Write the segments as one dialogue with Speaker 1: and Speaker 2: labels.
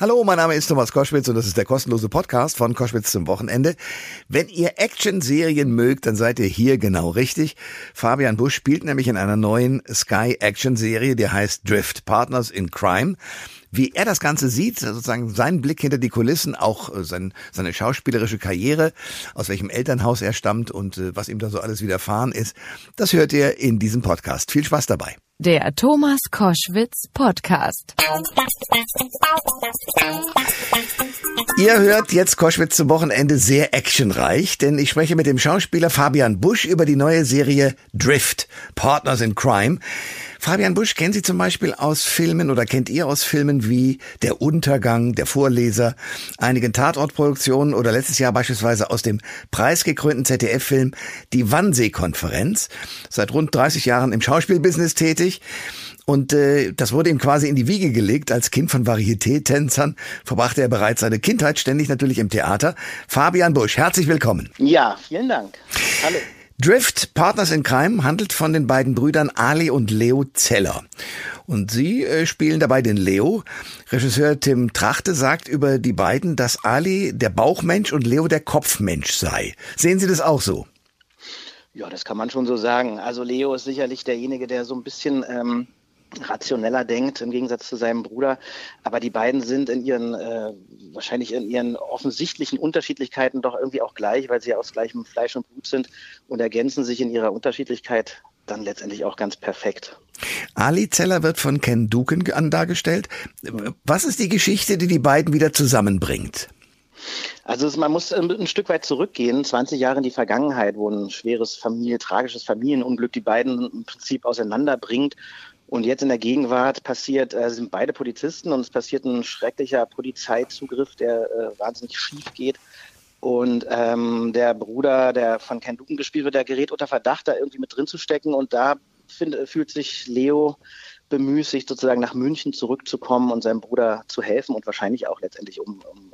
Speaker 1: Hallo, mein Name ist Thomas Koschwitz und das ist der kostenlose Podcast von Koschwitz zum Wochenende. Wenn ihr Action-Serien mögt, dann seid ihr hier genau richtig. Fabian Busch spielt nämlich in einer neuen Sky-Action-Serie, die heißt Drift Partners in Crime. Wie er das Ganze sieht, sozusagen seinen Blick hinter die Kulissen, auch äh, sein, seine schauspielerische Karriere, aus welchem Elternhaus er stammt und äh, was ihm da so alles widerfahren ist, das hört ihr in diesem Podcast. Viel Spaß dabei.
Speaker 2: Der Thomas Koschwitz Podcast.
Speaker 1: Ihr hört jetzt Koschwitz zum Wochenende sehr actionreich, denn ich spreche mit dem Schauspieler Fabian Busch über die neue Serie Drift, Partners in Crime. Fabian Busch kennen Sie zum Beispiel aus Filmen oder kennt ihr aus Filmen wie Der Untergang, Der Vorleser, einigen Tatortproduktionen oder letztes Jahr beispielsweise aus dem preisgekrönten ZDF-Film Die Wannsee-Konferenz. Seit rund 30 Jahren im Schauspielbusiness tätig. Und äh, das wurde ihm quasi in die Wiege gelegt. Als Kind von Varieté-Tänzern verbrachte er bereits seine Kindheit ständig natürlich im Theater. Fabian Busch, herzlich willkommen.
Speaker 3: Ja, vielen Dank. Hallo.
Speaker 1: Drift Partners in Crime handelt von den beiden Brüdern Ali und Leo Zeller. Und sie äh, spielen dabei den Leo. Regisseur Tim Trachte sagt über die beiden, dass Ali der Bauchmensch und Leo der Kopfmensch sei. Sehen Sie das auch so?
Speaker 3: Ja, das kann man schon so sagen. Also Leo ist sicherlich derjenige, der so ein bisschen ähm, rationeller denkt im Gegensatz zu seinem Bruder. Aber die beiden sind in ihren, äh, wahrscheinlich in ihren offensichtlichen Unterschiedlichkeiten doch irgendwie auch gleich, weil sie ja aus gleichem Fleisch und Blut sind und ergänzen sich in ihrer Unterschiedlichkeit dann letztendlich auch ganz perfekt.
Speaker 1: Ali Zeller wird von Ken Duken dargestellt. Was ist die Geschichte, die die beiden wieder zusammenbringt?
Speaker 3: Also man muss ein Stück weit zurückgehen, 20 Jahre in die Vergangenheit, wo ein schweres Familie, tragisches Familienunglück die beiden im Prinzip auseinanderbringt und jetzt in der Gegenwart passiert, äh, sind beide Polizisten und es passiert ein schrecklicher Polizeizugriff, der äh, wahnsinnig schief geht. Und ähm, der Bruder, der von Ken Duken gespielt wird, der gerät unter Verdacht, da irgendwie mit drin zu stecken. Und da find, fühlt sich Leo bemüßigt, sozusagen nach München zurückzukommen und seinem Bruder zu helfen und wahrscheinlich auch letztendlich um, um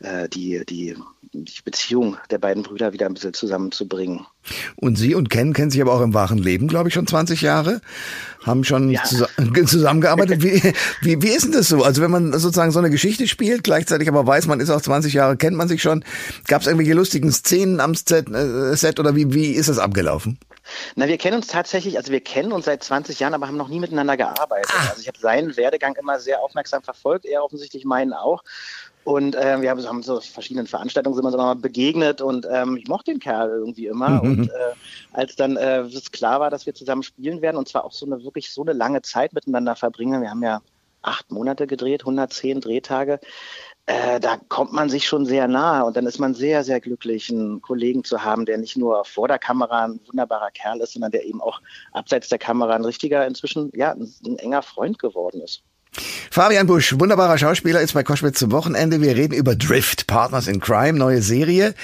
Speaker 3: äh, äh die, die, die Beziehung der beiden Brüder wieder ein bisschen zusammenzubringen.
Speaker 1: Und Sie und Ken kennen sich aber auch im wahren Leben, glaube ich, schon 20 Jahre, haben schon ja. zusammengearbeitet. Wie, wie, wie ist denn das so? Also wenn man sozusagen so eine Geschichte spielt, gleichzeitig aber weiß, man ist auch 20 Jahre, kennt man sich schon. Gab es irgendwelche lustigen Szenen am Set, äh, Set oder wie, wie ist das abgelaufen?
Speaker 3: Na, wir kennen uns tatsächlich, also wir kennen uns seit 20 Jahren, aber haben noch nie miteinander gearbeitet. Ah. Also ich habe seinen Werdegang immer sehr aufmerksam verfolgt, er offensichtlich meinen auch. Und äh, wir haben, haben so verschiedenen Veranstaltungen sind wir so mal begegnet und ähm, ich mochte den Kerl irgendwie immer. Mhm. Und äh, als dann äh, es klar war, dass wir zusammen spielen werden und zwar auch so eine wirklich so eine lange Zeit miteinander verbringen, wir haben ja acht Monate gedreht, 110 Drehtage, äh, da kommt man sich schon sehr nahe und dann ist man sehr, sehr glücklich, einen Kollegen zu haben, der nicht nur vor der Kamera ein wunderbarer Kerl ist, sondern der eben auch abseits der Kamera ein richtiger, inzwischen ja, ein, ein enger Freund geworden ist.
Speaker 1: Fabian Busch, wunderbarer Schauspieler, ist bei Koschwitz zum Wochenende. Wir reden über Drift, Partners in Crime, neue Serie.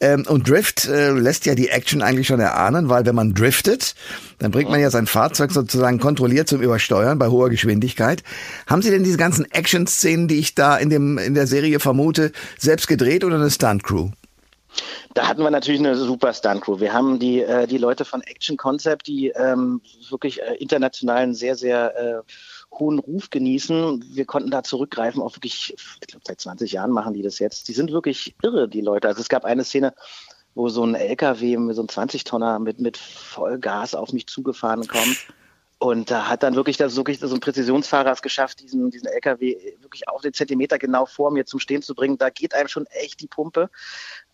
Speaker 1: Ähm, und Drift äh, lässt ja die Action eigentlich schon erahnen, weil wenn man driftet, dann bringt man ja sein Fahrzeug sozusagen kontrolliert zum Übersteuern bei hoher Geschwindigkeit. Haben Sie denn diese ganzen Action-Szenen, die ich da in, dem, in der Serie vermute, selbst gedreht oder eine Stunt-Crew?
Speaker 3: Da hatten wir natürlich eine super Stunt-Crew. Wir haben die, äh, die Leute von Action Concept, die ähm, wirklich äh, internationalen sehr, sehr äh, hohen Ruf genießen. Wir konnten da zurückgreifen auf wirklich, ich glaube, seit 20 Jahren machen die das jetzt. Die sind wirklich irre, die Leute. Also es gab eine Szene, wo so ein LKW, so ein 20-Tonner mit, mit Vollgas auf mich zugefahren kommt. Und da hat dann wirklich, das, wirklich so ein Präzisionsfahrer es geschafft, diesen, diesen LKW wirklich auf den Zentimeter genau vor mir zum Stehen zu bringen. Da geht einem schon echt die Pumpe.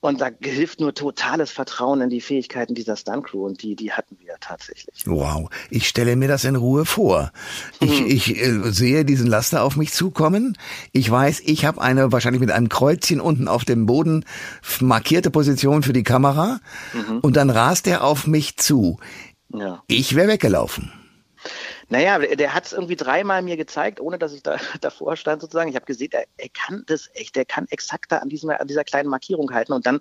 Speaker 3: Und da hilft nur totales Vertrauen in die Fähigkeiten dieser Stunt-Crew und die, die hatten wir tatsächlich.
Speaker 1: Wow, ich stelle mir das in Ruhe vor. Ich, mhm. ich äh, sehe diesen Laster auf mich zukommen. Ich weiß, ich habe eine wahrscheinlich mit einem Kreuzchen unten auf dem Boden markierte Position für die Kamera mhm. und dann rast er auf mich zu. Ja. Ich wäre weggelaufen.
Speaker 3: Naja, der hat es irgendwie dreimal mir gezeigt, ohne dass ich da davor stand sozusagen. Ich habe gesehen, er, er, kann das echt, er kann exakt da an, diesem, an dieser kleinen Markierung halten. Und dann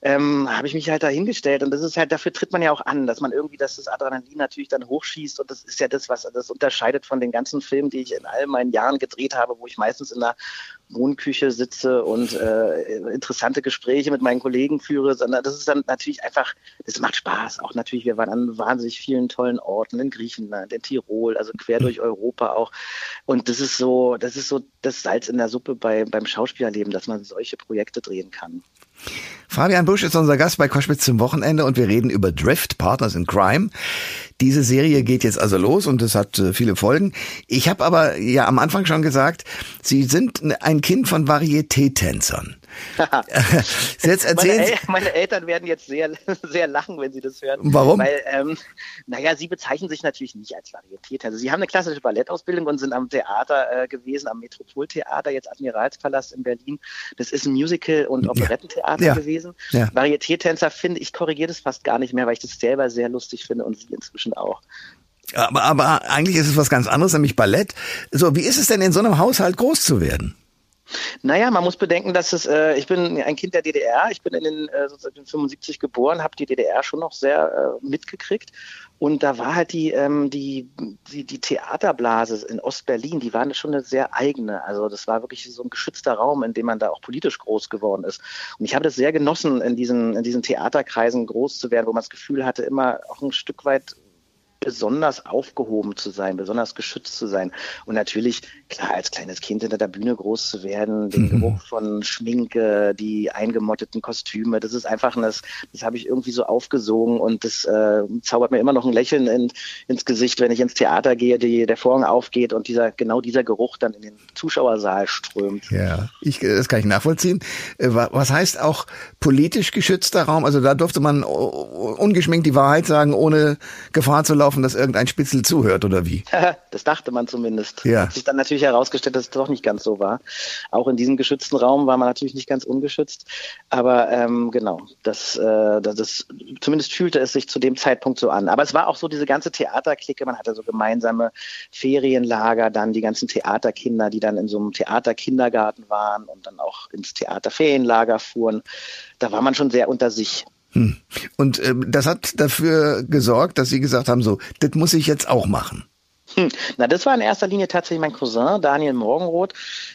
Speaker 3: ähm, habe ich mich halt da hingestellt. Und das ist halt, dafür tritt man ja auch an, dass man irgendwie, dass das Adrenalin natürlich dann hochschießt. Und das ist ja das, was das unterscheidet von den ganzen Filmen, die ich in all meinen Jahren gedreht habe, wo ich meistens in einer Wohnküche sitze und äh, interessante Gespräche mit meinen Kollegen führe, sondern das ist dann natürlich einfach, das macht Spaß. Auch natürlich, wir waren an wahnsinnig vielen tollen Orten in Griechenland, in Tirol, also quer durch Europa auch. Und das ist so, das ist so das Salz in der Suppe bei, beim Schauspielerleben, dass man solche Projekte drehen kann.
Speaker 1: Fabian Busch ist unser Gast bei Koschwitz zum Wochenende und wir reden über Drift, Partners in Crime. Diese Serie geht jetzt also los und es hat äh, viele Folgen. Ich habe aber ja am Anfang schon gesagt, Sie sind ein Kind von Varieté-Tänzern.
Speaker 3: jetzt erzählen meine, El meine, Eltern werden jetzt sehr, sehr lachen, wenn sie das hören.
Speaker 1: Warum?
Speaker 3: Weil, ähm, naja, sie bezeichnen sich natürlich nicht als Varieté. Also sie haben eine klassische Ballettausbildung und sind am Theater äh, gewesen, am Metropoltheater, jetzt Admiralspalast in Berlin. Das ist ein Musical- und Operettentheater ja. gewesen. Ja. Varieté-Tänzer finde ich, korrigiere das fast gar nicht mehr, weil ich das selber sehr lustig finde und sie inzwischen auch.
Speaker 1: Aber, aber eigentlich ist es was ganz anderes, nämlich Ballett. So, wie ist es denn in so einem Haushalt groß zu werden?
Speaker 3: Naja, man muss bedenken, dass es, äh, ich bin ein Kind der DDR, ich bin in den äh, sozusagen 75 geboren, habe die DDR schon noch sehr äh, mitgekriegt. Und da war halt die, ähm, die, die, die Theaterblase in Ostberlin, die waren schon eine sehr eigene. Also das war wirklich so ein geschützter Raum, in dem man da auch politisch groß geworden ist. Und ich habe das sehr genossen, in diesen, in diesen Theaterkreisen groß zu werden, wo man das Gefühl hatte, immer auch ein Stück weit besonders aufgehoben zu sein, besonders geschützt zu sein. Und natürlich, klar, als kleines Kind hinter der Bühne groß zu werden, den mhm. Geruch von Schminke, die eingemotteten Kostüme, das ist einfach, das, das habe ich irgendwie so aufgesogen und das äh, zaubert mir immer noch ein Lächeln in, ins Gesicht, wenn ich ins Theater gehe, die, der Vorhang aufgeht und dieser, genau dieser Geruch dann in den Zuschauersaal strömt.
Speaker 1: Ja, ich, das kann ich nachvollziehen. Äh, was heißt auch politisch geschützter Raum? Also da durfte man ungeschminkt die Wahrheit sagen, ohne Gefahr zu laufen laufen, dass irgendein Spitzel zuhört oder wie?
Speaker 3: das dachte man zumindest.
Speaker 1: Ja.
Speaker 3: Hat sich dann natürlich herausgestellt, dass es doch nicht ganz so war. Auch in diesem geschützten Raum war man natürlich nicht ganz ungeschützt. Aber ähm, genau, das, äh, das, das zumindest fühlte es sich zu dem Zeitpunkt so an. Aber es war auch so diese ganze Theaterklicke. Man hatte so gemeinsame Ferienlager, dann die ganzen Theaterkinder, die dann in so einem Theaterkindergarten waren und dann auch ins Theaterferienlager fuhren. Da war man schon sehr unter sich.
Speaker 1: Hm. Und äh, das hat dafür gesorgt, dass Sie gesagt haben, so, das muss ich jetzt auch machen.
Speaker 3: Hm. Na, das war in erster Linie tatsächlich mein Cousin, Daniel Morgenroth,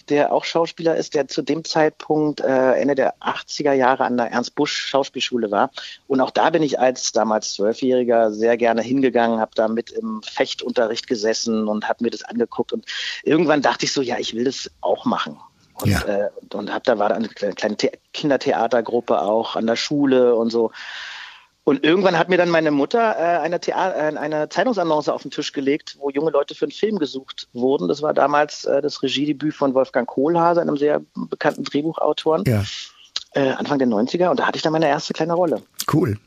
Speaker 3: der auch Schauspieler ist, der zu dem Zeitpunkt äh, Ende der 80er Jahre an der Ernst Busch Schauspielschule war. Und auch da bin ich als damals Zwölfjähriger sehr gerne hingegangen, habe da mit im Fechtunterricht gesessen und habe mir das angeguckt. Und irgendwann dachte ich so, ja, ich will das auch machen. Und, ja. äh, und hab, da war da eine kleine The Kindertheatergruppe auch an der Schule und so. Und irgendwann hat mir dann meine Mutter äh, eine, Thea äh, eine Zeitungsannonce auf den Tisch gelegt, wo junge Leute für einen Film gesucht wurden. Das war damals äh, das Regiedebüt von Wolfgang Kohlhase, einem sehr bekannten Drehbuchautoren. Ja. Äh, Anfang der 90er. Und da hatte ich dann meine erste kleine Rolle.
Speaker 1: Cool.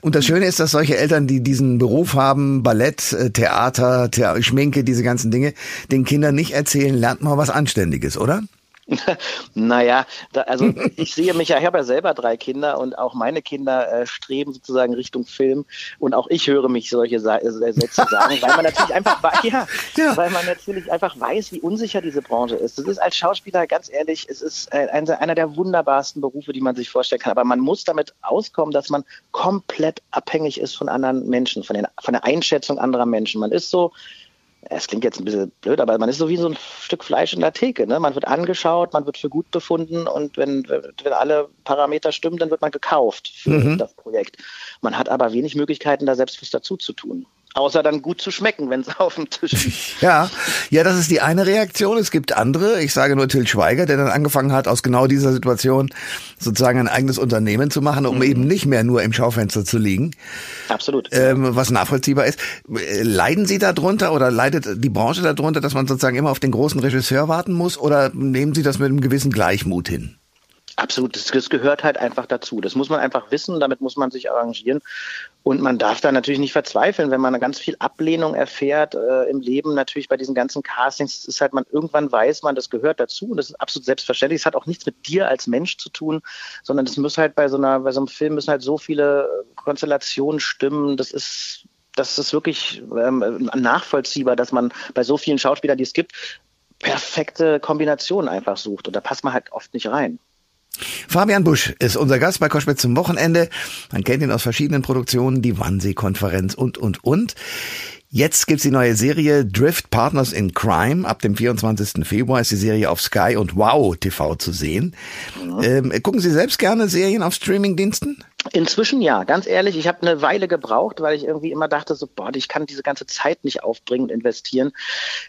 Speaker 1: Und das Schöne ist, dass solche Eltern, die diesen Beruf haben, Ballett, äh, Theater, Theater Schminke, diese ganzen Dinge, den Kindern nicht erzählen, lernt mal was Anständiges, oder?
Speaker 3: naja, da, also ich sehe mich ja, ich habe ja selber drei Kinder und auch meine Kinder äh, streben sozusagen Richtung Film und auch ich höre mich solche Sa äh, Sätze sagen, weil man natürlich einfach ja, ja, weil man natürlich einfach weiß, wie unsicher diese Branche ist. Das ist als Schauspieler ganz ehrlich, es ist äh, einer der wunderbarsten Berufe, die man sich vorstellen kann. Aber man muss damit auskommen, dass man komplett abhängig ist von anderen Menschen, von, den, von der Einschätzung anderer Menschen. Man ist so es klingt jetzt ein bisschen blöd, aber man ist so wie so ein Stück Fleisch in der Theke. Ne? Man wird angeschaut, man wird für gut befunden und wenn, wenn alle Parameter stimmen, dann wird man gekauft für mhm. das Projekt. Man hat aber wenig Möglichkeiten, da selbst was dazu zu tun. Außer dann gut zu schmecken, wenn es auf dem Tisch liegt.
Speaker 1: Ja, ja, das ist die eine Reaktion. Es gibt andere. Ich sage nur Till Schweiger, der dann angefangen hat, aus genau dieser Situation sozusagen ein eigenes Unternehmen zu machen, um mhm. eben nicht mehr nur im Schaufenster zu liegen.
Speaker 3: Absolut.
Speaker 1: Ähm, was nachvollziehbar ist. Leiden Sie darunter oder leidet die Branche darunter, dass man sozusagen immer auf den großen Regisseur warten muss? Oder nehmen Sie das mit einem gewissen Gleichmut hin?
Speaker 3: Absolut, das, das, gehört halt einfach dazu. Das muss man einfach wissen, damit muss man sich arrangieren. Und man darf da natürlich nicht verzweifeln, wenn man ganz viel Ablehnung erfährt äh, im Leben, natürlich bei diesen ganzen Castings, ist halt man, irgendwann weiß man, das gehört dazu und das ist absolut selbstverständlich. Es hat auch nichts mit dir als Mensch zu tun, sondern es muss halt bei so einer, bei so einem Film müssen halt so viele Konstellationen stimmen. Das ist, das ist wirklich ähm, nachvollziehbar, dass man bei so vielen Schauspielern, die es gibt, perfekte Kombinationen einfach sucht. Und da passt man halt oft nicht rein.
Speaker 1: Fabian Busch ist unser Gast bei Koschwitz zum Wochenende. Man kennt ihn aus verschiedenen Produktionen, die Wannsee-Konferenz und, und, und. Jetzt gibt's die neue Serie Drift Partners in Crime. Ab dem 24. Februar ist die Serie auf Sky und Wow TV zu sehen. Ähm, gucken Sie selbst gerne Serien auf Streamingdiensten?
Speaker 3: Inzwischen ja, ganz ehrlich, ich habe eine Weile gebraucht, weil ich irgendwie immer dachte, so, boah, ich kann diese ganze Zeit nicht aufbringen und investieren.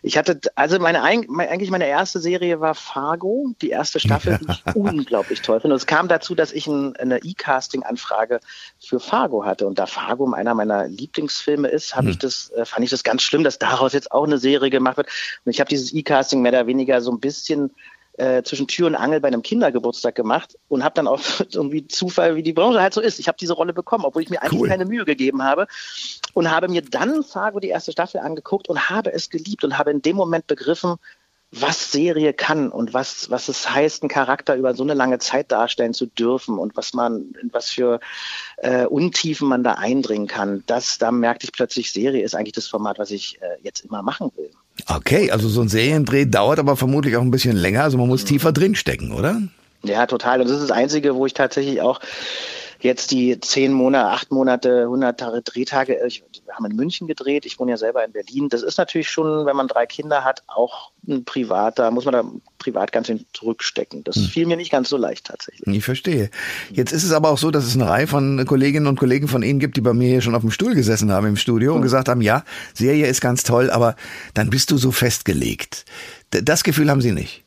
Speaker 3: Ich hatte, also meine, eigentlich meine erste Serie war Fargo, die erste Staffel, die ich unglaublich toll finde. Und es kam dazu, dass ich ein, eine E-Casting-Anfrage für Fargo hatte. Und da Fargo einer meiner Lieblingsfilme ist, habe hm. ich das, äh, fand ich das ganz schlimm, dass daraus jetzt auch eine Serie gemacht wird. Und ich habe dieses E-Casting mehr oder weniger so ein bisschen äh, zwischen Tür und Angel bei einem Kindergeburtstag gemacht und habe dann auch irgendwie Zufall, wie die Branche halt so ist. Ich habe diese Rolle bekommen, obwohl ich mir eigentlich cool. keine Mühe gegeben habe und habe mir dann Fargo die erste Staffel angeguckt und habe es geliebt und habe in dem Moment begriffen, was Serie kann und was, was es heißt, einen Charakter über so eine lange Zeit darstellen zu dürfen und was man, was für äh, Untiefen man da eindringen kann. Das, da merkte ich plötzlich, Serie ist eigentlich das Format, was ich äh, jetzt immer machen will.
Speaker 1: Okay, also so ein Seriendreh dauert aber vermutlich auch ein bisschen länger, also man muss mhm. tiefer drinstecken, oder?
Speaker 3: Ja, total. Und das ist das Einzige, wo ich tatsächlich auch jetzt die zehn Monate, acht Monate, hundert Tage Drehtage, ich, wir haben in München gedreht, ich wohne ja selber in Berlin. Das ist natürlich schon, wenn man drei Kinder hat, auch ein Privat, da muss man da privat ganz hin zurückstecken. Das hm. fiel mir nicht ganz so leicht tatsächlich.
Speaker 1: Ich verstehe. Jetzt ist es aber auch so, dass es eine Reihe von Kolleginnen und Kollegen von Ihnen gibt, die bei mir hier schon auf dem Stuhl gesessen haben im Studio hm. und gesagt haben, ja, Serie ist ganz toll, aber dann bist du so festgelegt. Das Gefühl haben Sie nicht.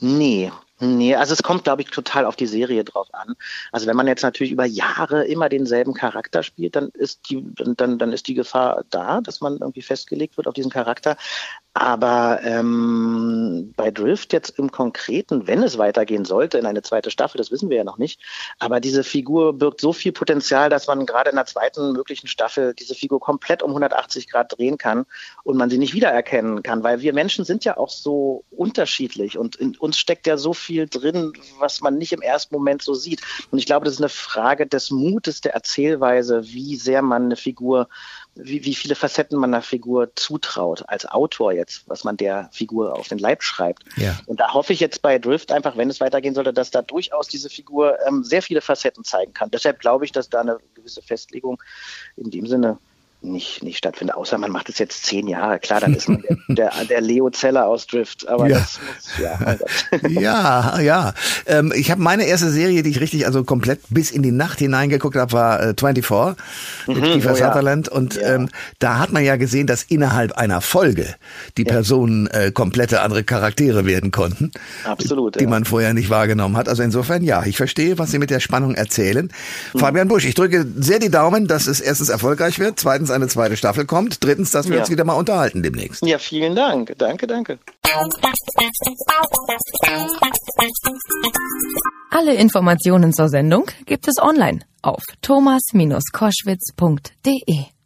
Speaker 3: Nee, Nee, also es kommt, glaube ich, total auf die Serie drauf an. Also wenn man jetzt natürlich über Jahre immer denselben Charakter spielt, dann ist die, dann, dann ist die Gefahr da, dass man irgendwie festgelegt wird auf diesen Charakter. Aber ähm, bei Drift jetzt im Konkreten, wenn es weitergehen sollte in eine zweite Staffel, das wissen wir ja noch nicht, aber diese Figur birgt so viel Potenzial, dass man gerade in der zweiten möglichen Staffel diese Figur komplett um 180 Grad drehen kann und man sie nicht wiedererkennen kann, weil wir Menschen sind ja auch so unterschiedlich und in uns steckt ja so viel drin, was man nicht im ersten Moment so sieht. Und ich glaube, das ist eine Frage des Mutes der Erzählweise, wie sehr man eine Figur wie, wie viele Facetten man einer Figur zutraut, als Autor jetzt, was man der Figur auf den Leib schreibt. Ja. Und da hoffe ich jetzt bei Drift einfach, wenn es weitergehen sollte, dass da durchaus diese Figur ähm, sehr viele Facetten zeigen kann. Deshalb glaube ich, dass da eine gewisse Festlegung in dem Sinne nicht, nicht stattfindet. Außer man macht es jetzt zehn Jahre. Klar, dann ist man der, der, der Leo Zeller aus Drift. Aber ja. das muss,
Speaker 1: ja, ja, ja. Ähm, ich habe meine erste Serie, die ich richtig, also komplett bis in die Nacht hineingeguckt habe, war äh, 24 mit mhm, Kiefer oh, Sutherland. Ja. Und ja. Ähm, da hat man ja gesehen, dass innerhalb einer Folge die Personen äh, komplette andere Charaktere werden konnten.
Speaker 3: Absolut.
Speaker 1: Die man vorher nicht wahrgenommen hat. Also insofern, ja, ich verstehe, was Sie mit der Spannung erzählen. Mhm. Fabian Busch, ich drücke sehr die Daumen, dass es erstens erfolgreich wird, zweitens zweitens eine zweite Staffel kommt, drittens, dass wir ja. uns wieder mal unterhalten demnächst.
Speaker 3: Ja, vielen Dank. Danke, danke.
Speaker 2: Alle Informationen zur Sendung gibt es online auf thomas-koschwitz.de.